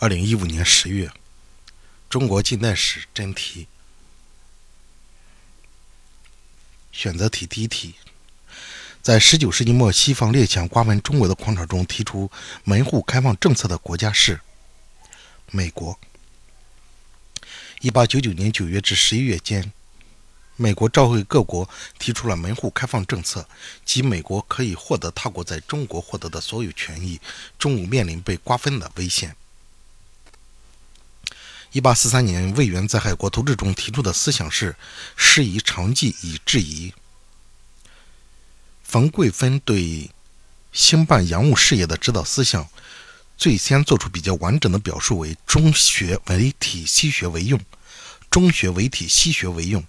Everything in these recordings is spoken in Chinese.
二零一五年十月，中国近代史真题选择题第一题：在十九世纪末西方列强瓜分中国的狂潮中，提出门户开放政策的国家是美国。一八九九年九月至十一月间，美国召回各国，提出了门户开放政策，即美国可以获得他国在中国获得的所有权益，中国面临被瓜分的危险。一八四三年，魏源在《海国图志》中提出的思想是“师夷长技以制夷”。冯桂芬对兴办洋务事业的指导思想，最先做出比较完整的表述为“中学为体，西学为用”。中学为体，西学为用。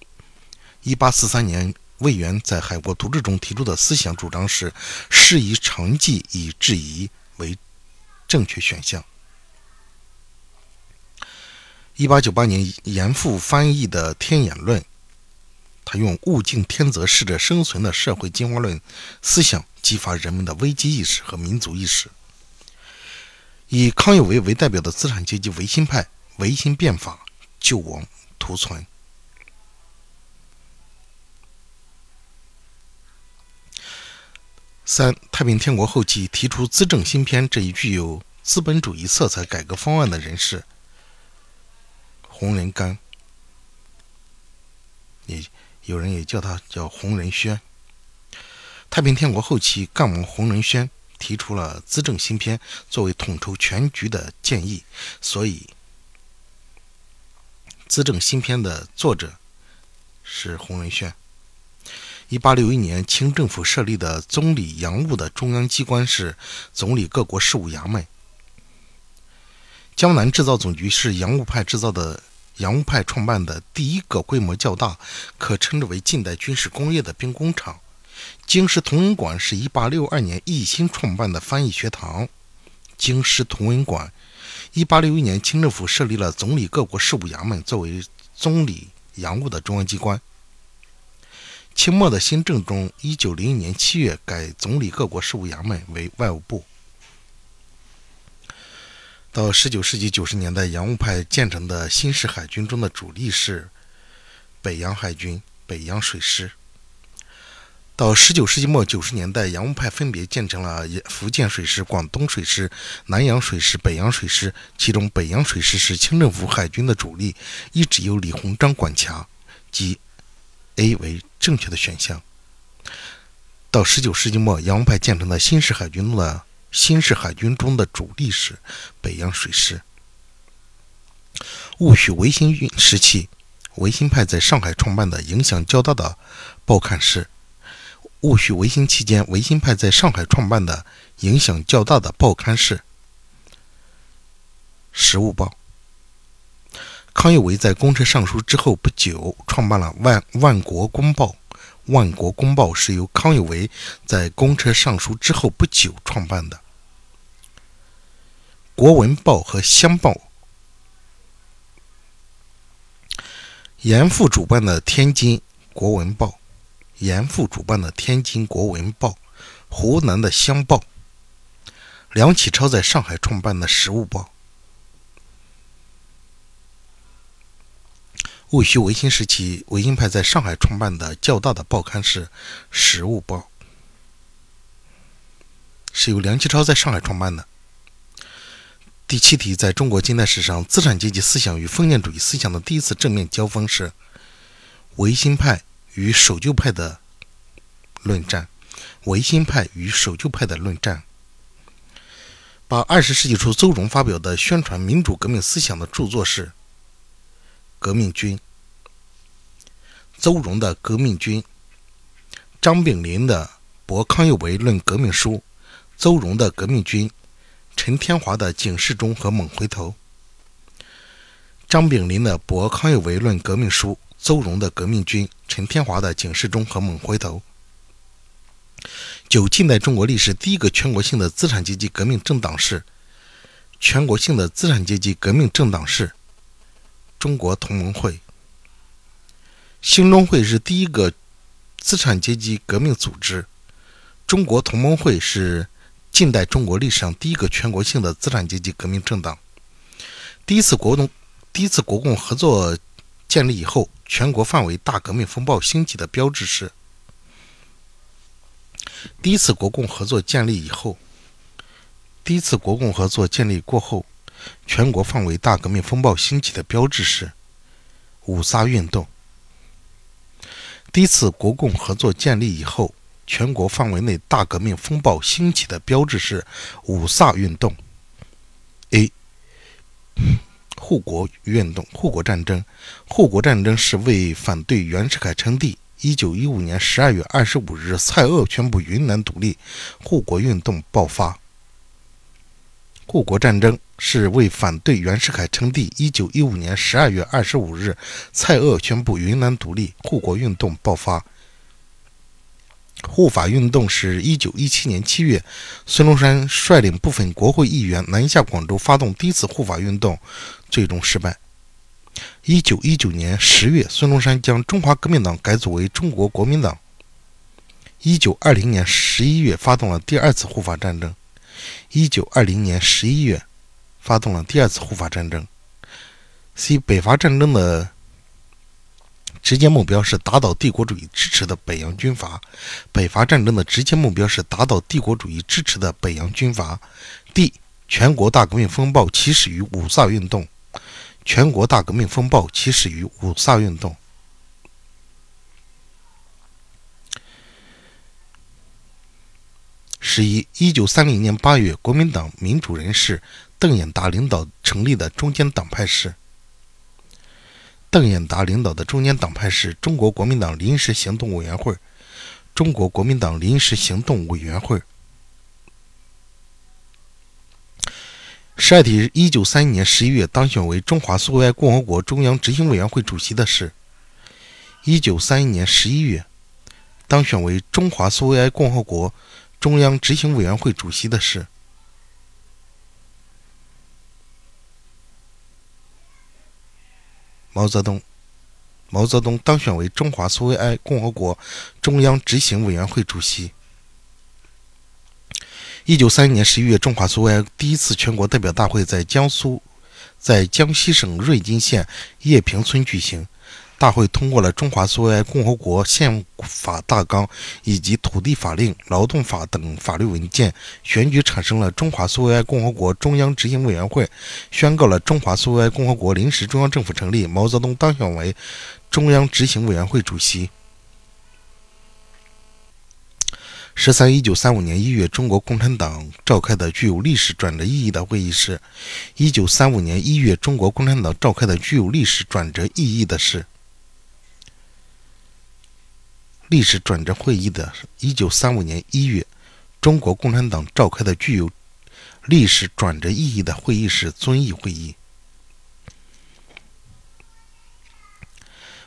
一八四三年，魏源在《海国图志》中提出的思想主张是“师夷长技以制夷”为正确选项。一八九八年，严复翻译的《天演论》，他用“物竞天择，适者生存”的社会进化论思想，激发人们的危机意识和民族意识。以康有为为代表的资产阶级维新派维新变法救亡图存。三，太平天国后期提出资政新篇这一具有资本主义色彩改革方案的人士。洪仁玕，也有人也叫他叫洪仁轩。太平天国后期，干王洪仁轩提出了资政新篇作为统筹全局的建议，所以资政新篇的作者是洪仁轩。一八六一年，清政府设立的总理洋务的中央机关是总理各国事务衙门。江南制造总局是洋务派制造的。洋务派创办的第一个规模较大、可称之为近代军事工业的兵工厂。京师同文馆是一八六二年一心创办的翻译学堂。京师同文馆，一八六一年清政府设立了总理各国事务衙门作为总理洋务的中央机关。清末的新政中，一九零一年七月改总理各国事务衙门为外务部。到十九世纪九十年代，洋务派建成的新式海军中的主力是北洋海军、北洋水师。到十九世纪末九十年代，洋务派分别建成了福建水师、广东水师、南洋水师、北洋水师。其中，北洋水师是清政府海军的主力，一直由李鸿章管辖，即 A 为正确的选项。到十九世纪末，洋务派建成的新式海军中的。新式海军中的主力是北洋水师。戊戌维新运时期，维新派在上海创办的影响较大的报刊是戊戌维新期间，维新派在上海创办的影响较大的报刊是《时务报》。康有为在公车上书之后不久，创办了《万万国公报》。《万国公报》是由康有为在公车上书之后不久创办的。《国文报》和《乡报》，严复主办的《天津国文报》，严复主办的《天津国文报》，湖南的《乡报》，梁启超在上海创办的《时务报》。戊戌维新时期，维新派在上海创办的较大的报刊是《时务报》，是由梁启超在上海创办的。第七题，在中国近代史上，资产阶级思想与封建主义思想的第一次正面交锋是维新派与守旧派的论战。维新派与守旧派的论战，把二十世纪初邹容发表的宣传民主革命思想的著作是。革命军，邹容的《革命军》，张炳麟的《驳康有为论革命书》，邹容的《革命军》，陈天华的《警示钟和猛回头》。张炳麟的《驳康有为论革命书》，邹容的《革命军》，陈天华的《警示钟和猛回头》。九近代中国历史第一个全国性的资产阶级革命政党是全国性的资产阶级革命政党是。中国同盟会、兴中会是第一个资产阶级革命组织。中国同盟会是近代中国历史上第一个全国性的资产阶级革命政党。第一次国共第一次国共合作建立以后，全国范围大革命风暴兴起的标志是：第一次国共合作建立以后，第一次国共合作建立过后，全国范围大革命风暴兴起的标志是五卅运动。第一次国共合作建立以后，全国范围内大革命风暴兴起的标志是五卅运动。A. 护国运动、护国战争。护国战争是为反对袁世凯称帝。一九一五年十二月二十五日，蔡锷宣布云南独立，护国运动爆发。护国战争是为反对袁世凯称帝。一九一五年十二月二十五日，蔡锷宣布云南独立，护国运动爆发。护法运动是一九一七年七月，孙中山率领部分国会议员南下广州，发动第一次护法运动，最终失败。一九一九年十月，孙中山将中华革命党改组为中国国民党。一九二零年十一月，发动了第二次护法战争。一九二零年十一月，发动了第二次护法战争。C 北伐战争的。直接目标是打倒帝国主义支持的北洋军阀。北伐战争的直接目标是打倒帝国主义支持的北洋军阀。D. 全国大革命风暴起始于五卅运动。全国大革命风暴起始于五卅运动。十一，一九三零年八月，国民党民主人士邓演达领导成立的中间党派是。邓演达领导的中间党派是中国国民党临时行动委员会。中国国民党临时行动委员会。十二题：一九三一年十一月当选为中华苏维埃共和国中央执行委员会主席的是？一九三一年十一月当选为中华苏维埃共和国中央执行委员会主席的是？毛泽东，毛泽东当选为中华苏维埃共和国中央执行委员会主席。一九三一年十一月，中华苏维埃第一次全国代表大会在江苏，在江西省瑞金县叶坪村举行。大会通过了中华苏维埃共和国宪法大纲以及土地法令、劳动法等法律文件，选举产生了中华苏维埃共和国中央执行委员会，宣告了中华苏维埃共和国临时中央政府成立。毛泽东当选为中央执行委员会主席。十三，一九三五年一月，中国共产党召开的具有历史转折意义的会议是。一九三五年一月，中国共产党召开的具有历史转折意义的是。历史转折会议的，一九三五年一月，中国共产党召开的具有历史转折意义的会议是遵义会议。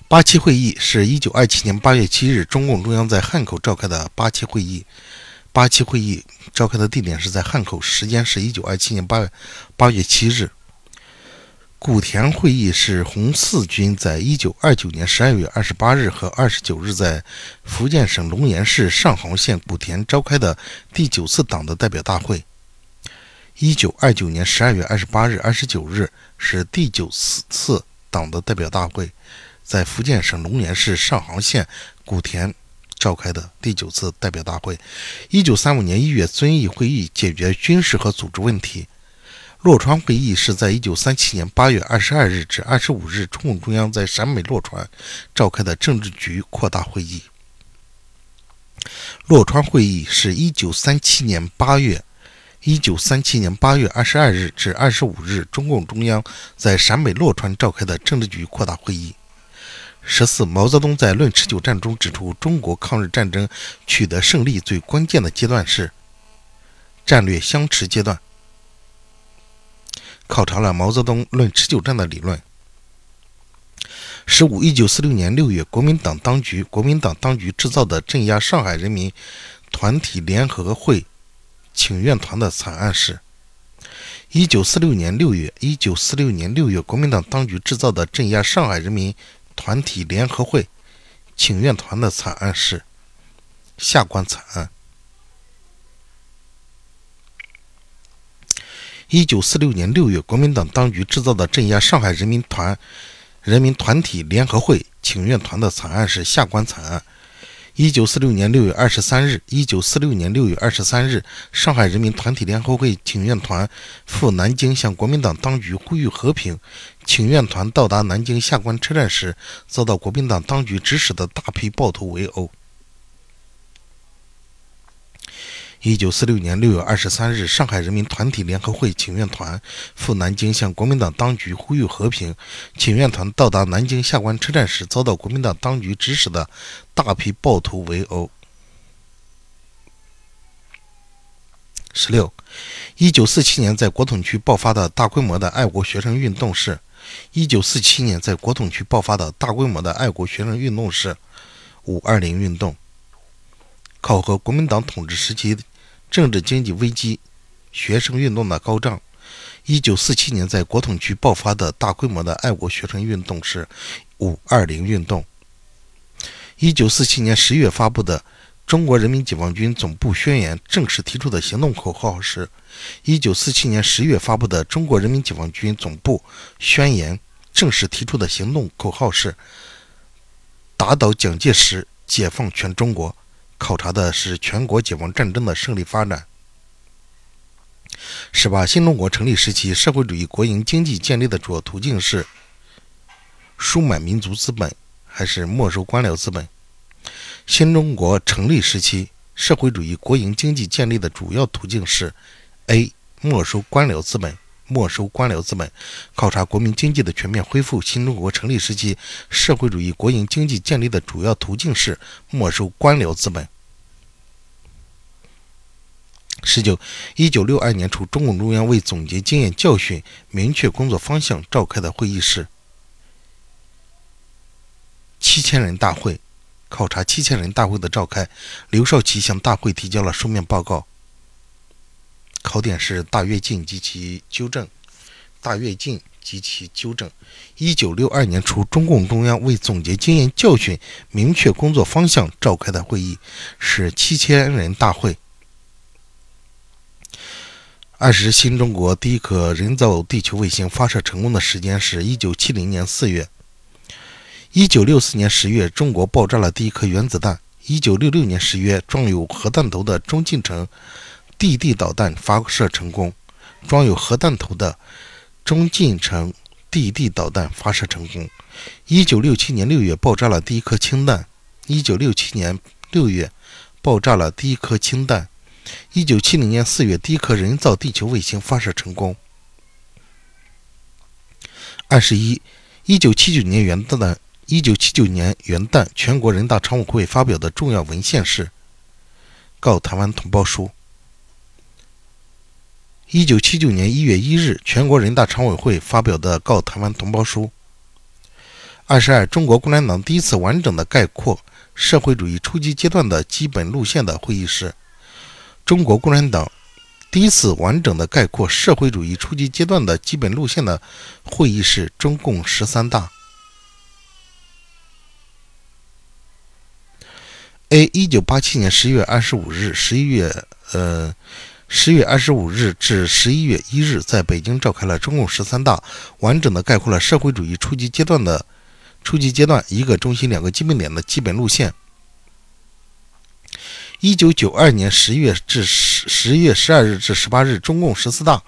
八七会议是一九二七年八月七日，中共中央在汉口召开的八七会议。八七会议召开的地点是在汉口，时间是一九二七年八月八月七日。古田会议是红四军在一九二九年十二月二十八日和二十九日在福建省龙岩市上杭县古田召开的第九次党的代表大会。一九二九年十二月二十八日、二十九日是第九次党的代表大会，在福建省龙岩市上杭县古田召开的第九次代表大会。一九三五年一月遵义会议解决军事和组织问题。洛川会议是在一九三七年八月二十二日至二十五日，中共中央在陕北洛川召开的政治局扩大会议。洛川会议是一九三七年八月一九三七年八月二十二日至二十五日，中共中央在陕北洛川召开的政治局扩大会议。十四，毛泽东在《论持久战》中指出，中国抗日战争取得胜利最关键的阶段是战略相持阶段。考察了毛泽东论持久战的理论。十五，一九四六年六月，国民党当局国民党当局制造的镇压上海人民团体联合会请愿团的惨案是。一九四六年六月，一九四六年六月，国民党当局制造的镇压上海人民团体联合会请愿团的惨案是下关惨案。一九四六年六月，国民党当局制造的镇压上海人民团人民团体联合会请愿团的惨案是下关惨案。一九四六年六月二十三日，一九四六年六月二十三日，上海人民团体联合会请愿团赴南京向国民党当局呼吁和平。请愿团到达南京下关车站时，遭到国民党当局指使的大批暴徒围殴。一九四六年六月二十三日，上海人民团体联合会请愿团赴南京向国民党当局呼吁和平。请愿团到达南京下关车站时，遭到国民党当局指使的大批暴徒围殴。十六，一九四七年在国统区爆发的大规模的爱国学生运动是：一九四七年在国统区爆发的大规模的爱国学生运动是五二零运动。考核国民党统治时期。政治经济危机，学生运动的高涨。一九四七年在国统区爆发的大规模的爱国学生运动是“五二零运动”。一九四七年十月发布的中国人民解放军总部宣言正式提出的行动口号是：一九四七年十月发布的中国人民解放军总部宣言正式提出的行动口号是打倒蒋介石，解放全中国。考察的是全国解放战争的胜利发展。十八，新中国成立时期，社会主义国营经济建立的主要途径是输买民族资本还是没收官僚资本？新中国成立时期，社会主义国营经济建立的主要途径是 A 没收官僚资本。没收官僚资本，考察国民经济的全面恢复。新中国成立时期，社会主义国营经济建立的主要途径是没收官僚资本。十九，一九六二年初，中共中央为总结经验教训、明确工作方向召开的会议是七千人大会。考察七千人大会的召开，刘少奇向大会提交了书面报告。考点是大跃进及其纠正。大跃进及其纠正。一九六二年初，中共中央为总结经验教训、明确工作方向召开的会议是七千人大会。二十，新中国第一颗人造地球卫星发射成功的时间是一九七零年四月。一九六四年十月，中国爆炸了第一颗原子弹。一九六六年十月，装有核弹头的中近程。地地导弹发射成功，装有核弹头的中近程地地导弹发射成功。一九六七年六月爆炸了第一颗氢弹。一九六七年六月爆炸了第一颗氢弹。一九七零年四月第一颗人造地球卫星发射成功。二十一，一九七九年元旦的，一九七九年元旦，全国人大常委会发表的重要文献是《告台湾同胞书》。一九七九年一月一日，全国人大常委会发表的《告台湾同胞书》。二十二，中国共产党第一次完整的概括社会主义初级阶段的基本路线的会议是中国共产党第一次完整的概括社会主义初级阶段的基本路线的会议是中共十三大。A，一九八七年十一月二十五日，十一月，呃。十月二十五日至十一月一日，在北京召开了中共十三大，完整的概括了社会主义初级阶段的初级阶段一个中心、两个基本点的基本路线。一九九二年十月至十十月十二日至十八日，中共十四大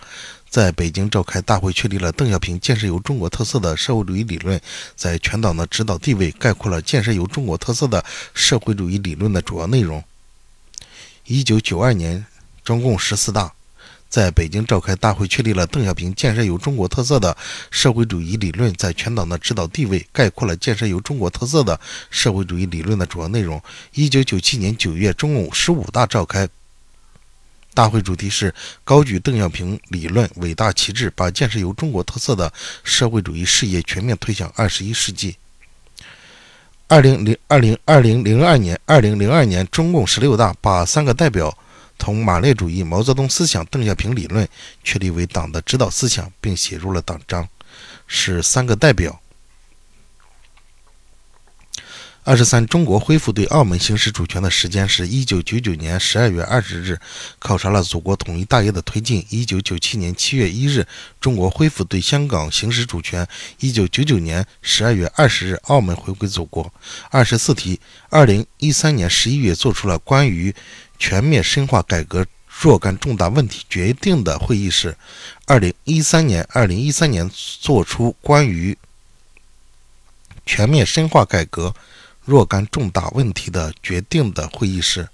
在北京召开大会，确立了邓小平建设有中国特色的社会主义理论在全党的指导地位，概括了建设有中国特色的社会主义理论的主要内容。一九九二年。中共十四大在北京召开大会，确立了邓小平建设有中国特色的社会主义理论在全党的指导地位，概括了建设有中国特色的社会主义理论的主要内容。一九九七年九月，中共十五大召开，大会主题是高举邓小平理论伟大旗帜，把建设有中国特色的社会主义事业全面推向二十一世纪。二零零二零二零零二年，二零零二年，中共十六大把三个代表。同马列主义、毛泽东思想、邓小平理论确立为党的指导思想，并写入了党章，是三个代表。二十三，中国恢复对澳门行使主权的时间是一九九九年十二月二十日，考察了祖国统一大业的推进。一九九七年七月一日，中国恢复对香港行使主权。一九九九年十二月二十日，澳门回归祖国。二十四题，二零一三年十一月做出了关于全面深化改革若干重大问题决定的会议是？二零一三年，二零一三年做出关于全面深化改革。若干重大问题的决定的会议是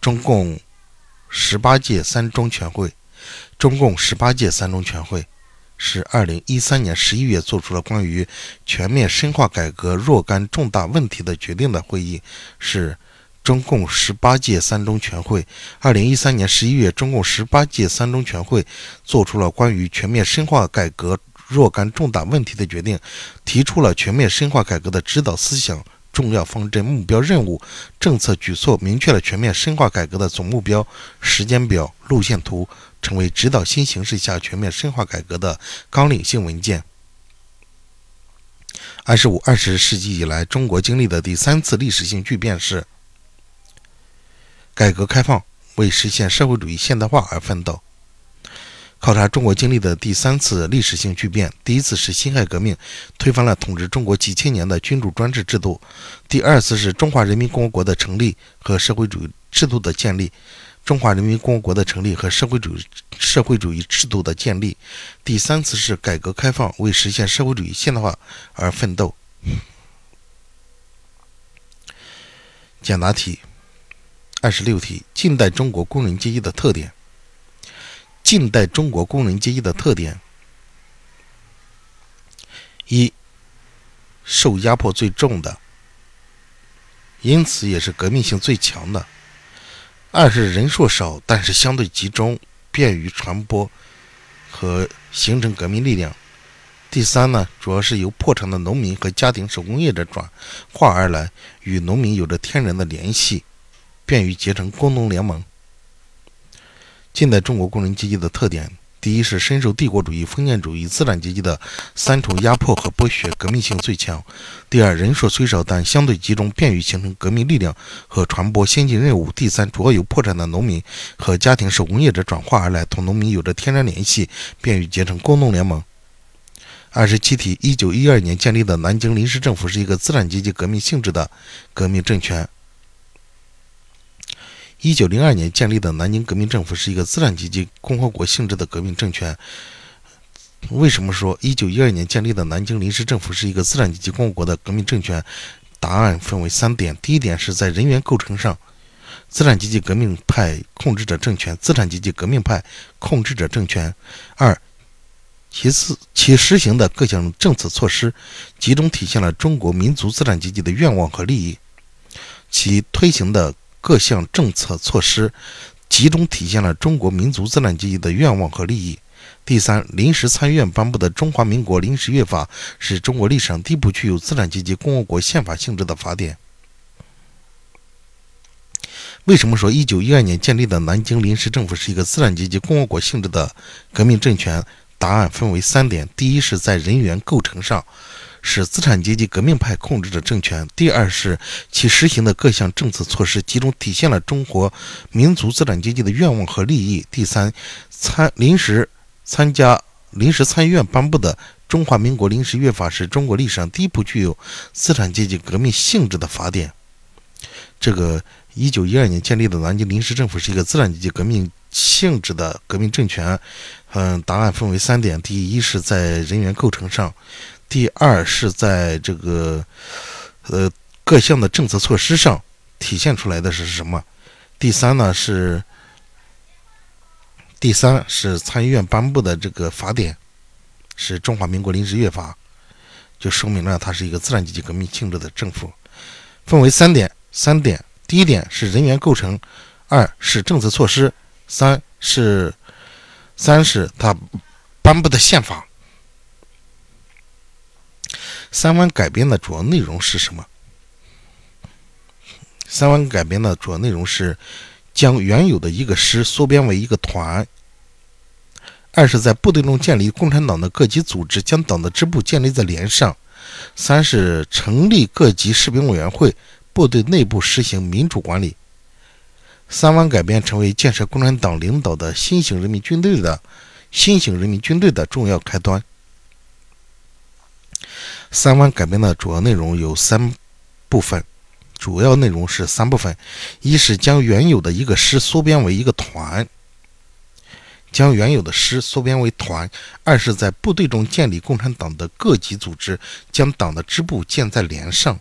中共十八届三中全会。中共十八届三中全会是二零一三年十一月做出了关于全面深化改革若干重大问题的决定的会议是中共十八届三中全会。二零一三年十一月，中共十八届三中全会做出了关于全面深化改革若干重大问题的决定，提出了全面深化改革的指导思想。重要方针、目标、任务、政策举措，明确了全面深化改革的总目标、时间表、路线图，成为指导新形势下全面深化改革的纲领性文件。二十五、二十世纪以来，中国经历的第三次历史性巨变是改革开放，为实现社会主义现代化而奋斗。考察中国经历的第三次历史性巨变，第一次是辛亥革命，推翻了统治中国几千年的君主专制制度；第二次是中华人民共和国的成立和社会主义制度的建立，中华人民共和国的成立和社会主义社会主义制度的建立；第三次是改革开放，为实现社会主义现代化而奋斗。简答题，二十六题：近代中国工人阶级的特点。近代中国工人阶级的特点：一、受压迫最重的，因此也是革命性最强的；二是人数少，但是相对集中，便于传播和形成革命力量；第三呢，主要是由破产的农民和家庭手工业者转化而来，与农民有着天然的联系，便于结成工农联盟。近代中国工人阶级的特点：第一是深受帝国主义、封建主义、资产阶级的三重压迫和剥削，革命性最强；第二，人数虽少，但相对集中，便于形成革命力量和传播先进任务；第三，主要由破产的农民和家庭手工业者转化而来，同农民有着天然联系，便于结成工农联盟。二十七题：一九一二年建立的南京临时政府是一个资产阶级革命性质的革命政权。一九零二年建立的南京革命政府是一个资产阶级共和国性质的革命政权。为什么说一九一二年建立的南京临时政府是一个资产阶级共和国的革命政权？答案分为三点：第一点是在人员构成上，资产阶级革命派控制着政权，资产阶级革命派控制着政权；二，其次其实行的各项政策措施集中体现了中国民族资产阶级的愿望和利益，其推行的。各项政策措施集中体现了中国民族资产阶级的愿望和利益。第三，临时参议院颁布的《中华民国临时约法》是中国历史上第一部具有资产阶级共和国宪法性质的法典。为什么说一九一二年建立的南京临时政府是一个资产阶级共和国性质的革命政权？答案分为三点：第一，是在人员构成上。是资产阶级革命派控制的政权。第二是其实行的各项政策措施集中体现了中国民族资产阶级的愿望和利益。第三，参临时参加临时参议院颁布的《中华民国临时约法》是中国历史上第一部具有资产阶级革命性质的法典。这个一九一二年建立的南京临时政府是一个资产阶级革命性质的革命政权。嗯，答案分为三点：第一是在人员构成上。第二是在这个，呃，各项的政策措施上体现出来的是什么？第三呢是，第三是参议院颁布的这个法典，是中华民国临时约法，就说明了它是一个资产阶级革命性质的政府。分为三点，三点，第一点是人员构成，二是政策措施，三是，三是它颁布的宪法。三湾改编的主要内容是什么？三湾改编的主要内容是将原有的一个师缩编为一个团。二是在部队中建立共产党的各级组织，将党的支部建立在连上。三是成立各级士兵委员会，部队内部实行民主管理。三湾改编成为建设共产党领导的新型人民军队的新型人民军队的重要开端。三湾改编的主要内容有三部分，主要内容是三部分：一是将原有的一个师缩编为一个团，将原有的师缩编为团；二是，在部队中建立共产党的各级组织，将党的支部建在连上；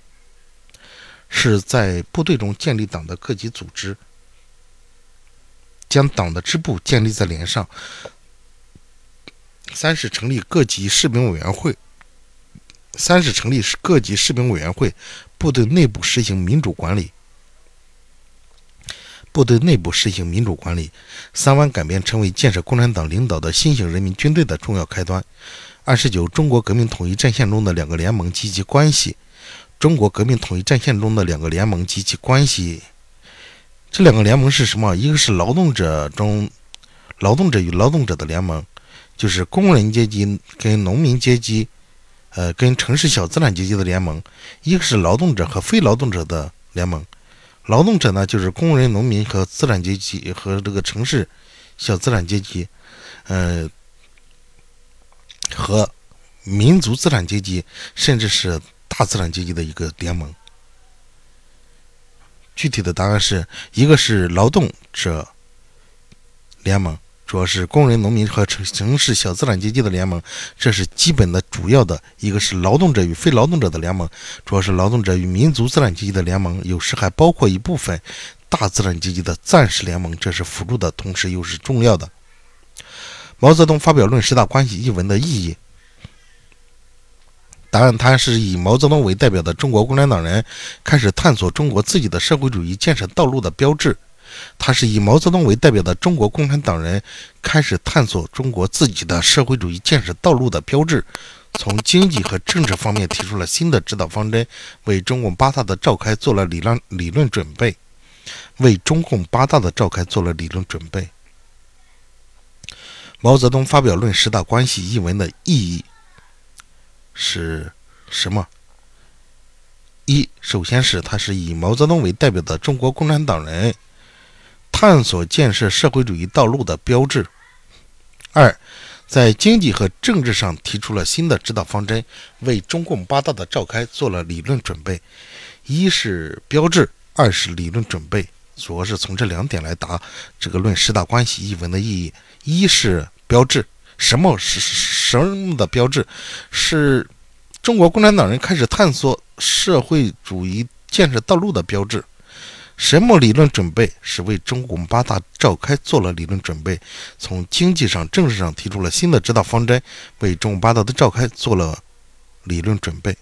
是在部队中建立党的各级组织。将党的支部建立在连上。三是成立各级士兵委员会。三是成立各级士兵委员会，部队内部实行民主管理。部队内部实行民主管理。三湾改编成为建设共产党领导的新型人民军队的重要开端。二十九，中国革命统一战线中的两个联盟及其关系。中国革命统一战线中的两个联盟及其关系。这两个联盟是什么？一个是劳动者中，劳动者与劳动者的联盟，就是工人阶级跟农民阶级，呃，跟城市小资产阶级的联盟；一个是劳动者和非劳动者的联盟。劳动者呢，就是工人、农民和资产阶级和这个城市小资产阶级，呃，和民族资产阶级，甚至是大资产阶级的一个联盟。具体的答案是一个是劳动者联盟，主要是工人、农民和城城市小资产阶级的联盟，这是基本的主要的；一个是劳动者与非劳动者的联盟，主要是劳动者与民族资产阶级的联盟，有时还包括一部分大资产阶级的暂时联盟，这是辅助的，同时又是重要的。毛泽东发表《论十大关系》一文的意义。答案：他是以毛泽东为代表的中国共产党人开始探索中国自己的社会主义建设道路的标志。他是以毛泽东为代表的中国共产党人开始探索中国自己的社会主义建设道路的标志。从经济和政治方面提出了新的指导方针，为中共八大的召开做了理论理论准备。为中共八大的召开做了理论准备。毛泽东发表《论十大关系》一文的意义。是什么？一，首先是他是以毛泽东为代表的中国共产党人探索建设社会主义道路的标志。二，在经济和政治上提出了新的指导方针，为中共八大的召开做了理论准备。一是标志，二是理论准备，主要是从这两点来答这个《论十大关系》一文的意义。一是标志。什么是什么的标志？是中国共产党人开始探索社会主义建设道路的标志。什么理论准备？是为中共八大召开做了理论准备，从经济上、政治上提出了新的指导方针，为中共八大的召开做了理论准备。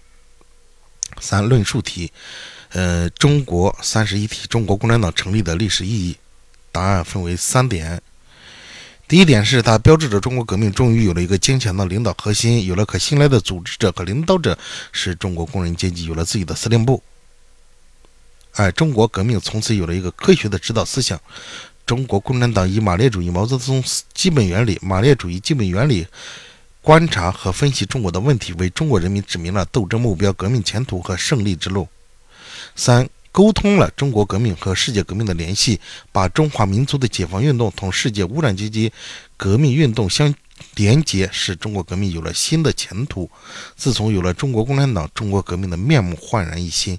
三论述题，呃，中国三十一题，中国共产党成立的历史意义。答案分为三点。第一点是，它标志着中国革命终于有了一个坚强的领导核心，有了可信赖的组织者和领导者，使中国工人阶级有了自己的司令部。哎，中国革命从此有了一个科学的指导思想。中国共产党以马列主义毛泽东基本原理、马列主义基本原理观察和分析中国的问题，为中国人民指明了斗争目标、革命前途和胜利之路。三。沟通了中国革命和世界革命的联系，把中华民族的解放运动同世界无产阶级革命运动相连接，使中国革命有了新的前途。自从有了中国共产党，中国革命的面目焕然一新。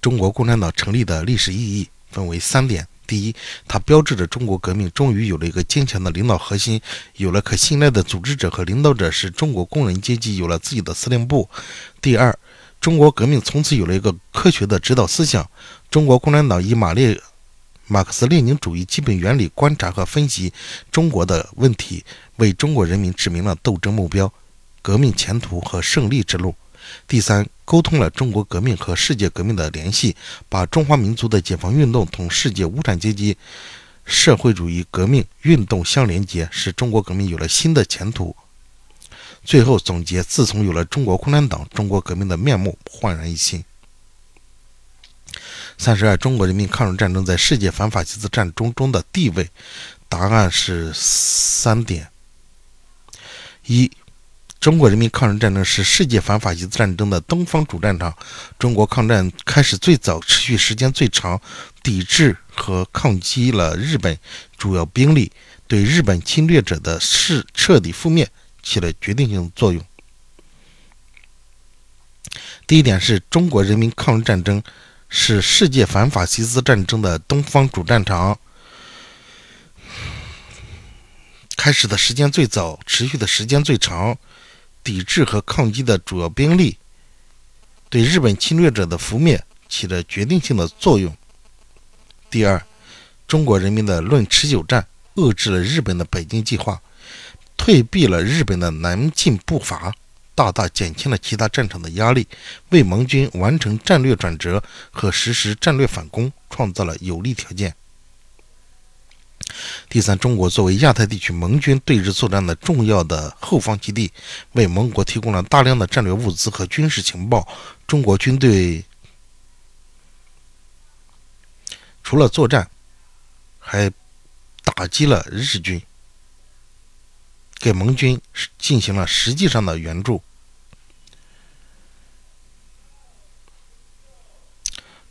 中国共产党成立的历史意义分为三点：第一，它标志着中国革命终于有了一个坚强的领导核心，有了可信赖的组织者和领导者，使中国工人阶级有了自己的司令部；第二，中国革命从此有了一个科学的指导思想。中国共产党以马列、马克思列宁主义基本原理观察和分析中国的问题，为中国人民指明了斗争目标、革命前途和胜利之路。第三，沟通了中国革命和世界革命的联系，把中华民族的解放运动同世界无产阶级社会主义革命运动相连接，使中国革命有了新的前途。最后总结：自从有了中国共产党，中国革命的面目焕然一新。三十二，中国人民抗日战争在世界反法西斯战争中的地位，答案是三点：一，中国人民抗日战争是世界反法西斯战争的东方主战场。中国抗战开始最早、持续时间最长，抵制和抗击了日本主要兵力，对日本侵略者的是彻底覆灭起了决定性作用。第一点是中国人民抗日战争是世界反法西斯战争的东方主战场。开始的时间最早，持续的时间最长。抵制和抗击的主要兵力，对日本侵略者的覆灭起着决定性的作用。第二，中国人民的论持久战遏制了日本的北京计划，退避了日本的南进步伐，大大减轻了其他战场的压力，为盟军完成战略转折和实施战略反攻创造了有利条件。第三，中国作为亚太地区盟军对日作战的重要的后方基地，为盟国提供了大量的战略物资和军事情报。中国军队除了作战，还打击了日军，给盟军进行了实际上的援助。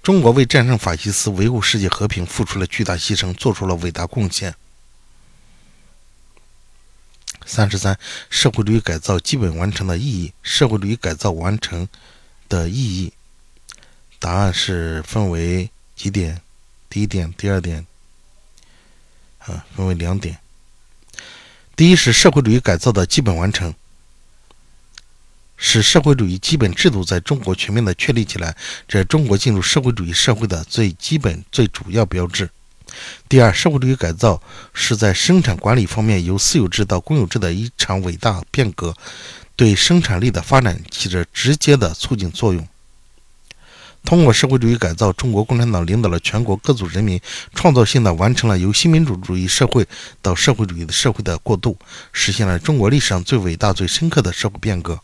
中国为战胜法西斯、维护世界和平付出了巨大牺牲，做出了伟大贡献。三十三，社会主义改造基本完成的意义。社会主义改造完成的意义，答案是分为几点？第一点、第二点，啊，分为两点。第一是社会主义改造的基本完成。使社会主义基本制度在中国全面的确立起来，这中国进入社会主义社会的最基本、最主要标志。第二，社会主义改造是在生产管理方面由私有制到公有制的一场伟大变革，对生产力的发展起着直接的促进作用。通过社会主义改造，中国共产党领导了全国各族人民，创造性的完成了由新民主主义社会到社会主义的社会的过渡，实现了中国历史上最伟大、最深刻的社会变革。